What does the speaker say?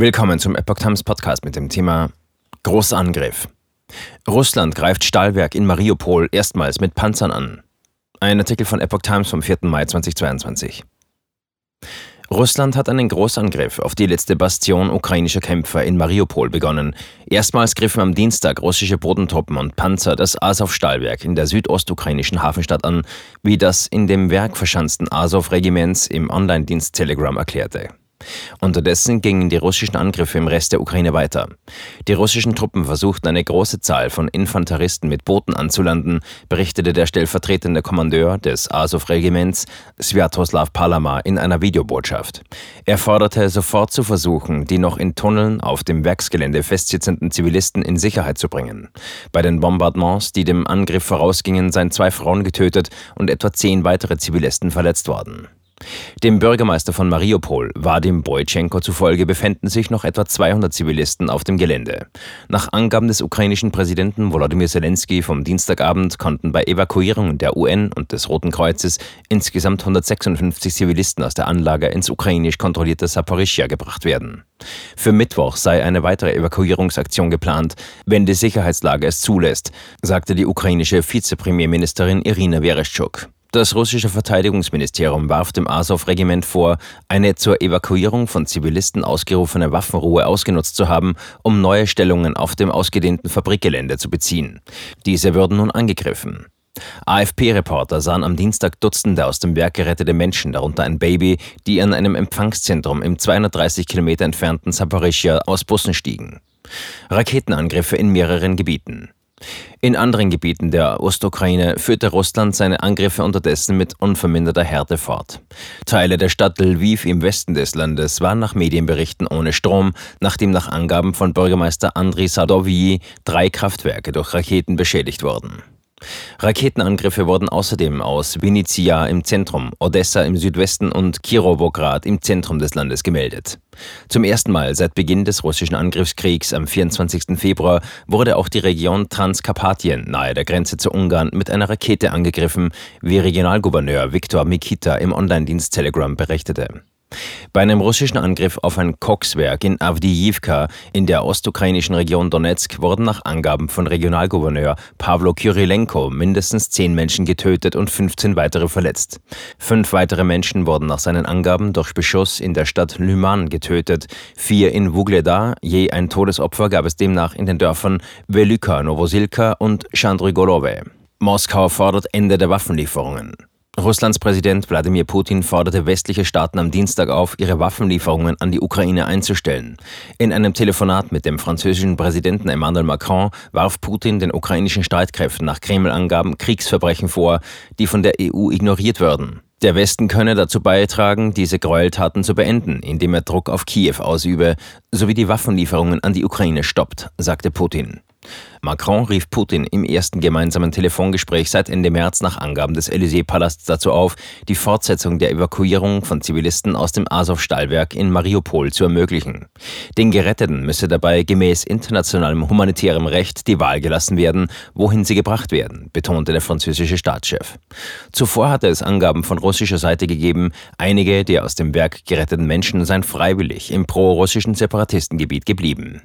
Willkommen zum Epoch Times Podcast mit dem Thema Großangriff. Russland greift Stahlwerk in Mariupol erstmals mit Panzern an. Ein Artikel von Epoch Times vom 4. Mai 2022. Russland hat einen Großangriff auf die letzte Bastion ukrainischer Kämpfer in Mariupol begonnen. Erstmals griffen am Dienstag russische Bodentruppen und Panzer das Azov-Stahlwerk in der südostukrainischen Hafenstadt an, wie das in dem Werk verschanzten Azov-Regiments im Online-Dienst Telegram erklärte. Unterdessen gingen die russischen Angriffe im Rest der Ukraine weiter. Die russischen Truppen versuchten eine große Zahl von Infanteristen mit Booten anzulanden, berichtete der stellvertretende Kommandeur des Azov-Regiments Sviatoslav Palama in einer Videobotschaft. Er forderte sofort zu versuchen, die noch in Tunneln auf dem Werksgelände festsitzenden Zivilisten in Sicherheit zu bringen. Bei den Bombardements, die dem Angriff vorausgingen, seien zwei Frauen getötet und etwa zehn weitere Zivilisten verletzt worden. Dem Bürgermeister von Mariupol, Vadim Boytschenko zufolge, befänden sich noch etwa 200 Zivilisten auf dem Gelände. Nach Angaben des ukrainischen Präsidenten Volodymyr Zelensky vom Dienstagabend konnten bei Evakuierungen der UN und des Roten Kreuzes insgesamt 156 Zivilisten aus der Anlage ins ukrainisch kontrollierte Saporischia gebracht werden. Für Mittwoch sei eine weitere Evakuierungsaktion geplant, wenn die Sicherheitslage es zulässt, sagte die ukrainische Vizepremierministerin Irina Vereshchuk. Das russische Verteidigungsministerium warf dem Azov-Regiment vor, eine zur Evakuierung von Zivilisten ausgerufene Waffenruhe ausgenutzt zu haben, um neue Stellungen auf dem ausgedehnten Fabrikgelände zu beziehen. Diese würden nun angegriffen. AFP-Reporter sahen am Dienstag Dutzende aus dem Werk gerettete Menschen, darunter ein Baby, die an einem Empfangszentrum im 230 Kilometer entfernten Saporischia aus Bussen stiegen. Raketenangriffe in mehreren Gebieten. In anderen Gebieten der Ostukraine führte Russland seine Angriffe unterdessen mit unverminderter Härte fort. Teile der Stadt Lviv im Westen des Landes waren nach Medienberichten ohne Strom, nachdem nach Angaben von Bürgermeister Andriy Sadovyi drei Kraftwerke durch Raketen beschädigt wurden. Raketenangriffe wurden außerdem aus Vinnytsia im Zentrum, Odessa im Südwesten und Kirowograd im Zentrum des Landes gemeldet. Zum ersten Mal seit Beginn des russischen Angriffskriegs am 24. Februar wurde auch die Region Transkarpatien nahe der Grenze zu Ungarn mit einer Rakete angegriffen, wie Regionalgouverneur Viktor Mikita im Online-Dienst Telegram berichtete. Bei einem russischen Angriff auf ein Kokswerk in Avdiivka in der ostukrainischen Region Donetsk wurden nach Angaben von Regionalgouverneur Pavlo Kyrilenko mindestens zehn Menschen getötet und 15 weitere verletzt. Fünf weitere Menschen wurden nach seinen Angaben durch Beschuss in der Stadt Lyman getötet, vier in Vugleda, je ein Todesopfer gab es demnach in den Dörfern Velyka Novosilka und Chandrigolove. Moskau fordert Ende der Waffenlieferungen. Russlands Präsident Wladimir Putin forderte westliche Staaten am Dienstag auf, ihre Waffenlieferungen an die Ukraine einzustellen. In einem Telefonat mit dem französischen Präsidenten Emmanuel Macron warf Putin den ukrainischen Streitkräften nach Kreml-Angaben Kriegsverbrechen vor, die von der EU ignoriert würden. Der Westen könne dazu beitragen, diese Gräueltaten zu beenden, indem er Druck auf Kiew ausübe, sowie die Waffenlieferungen an die Ukraine stoppt, sagte Putin. Macron rief Putin im ersten gemeinsamen Telefongespräch seit Ende März nach Angaben des Élysée-Palasts dazu auf, die Fortsetzung der Evakuierung von Zivilisten aus dem Azov-Stahlwerk in Mariupol zu ermöglichen. Den Geretteten müsse dabei gemäß internationalem humanitärem Recht die Wahl gelassen werden, wohin sie gebracht werden, betonte der französische Staatschef. Zuvor hatte es Angaben von russischer Seite gegeben, einige der aus dem Werk geretteten Menschen seien freiwillig im pro-russischen Separatistengebiet geblieben.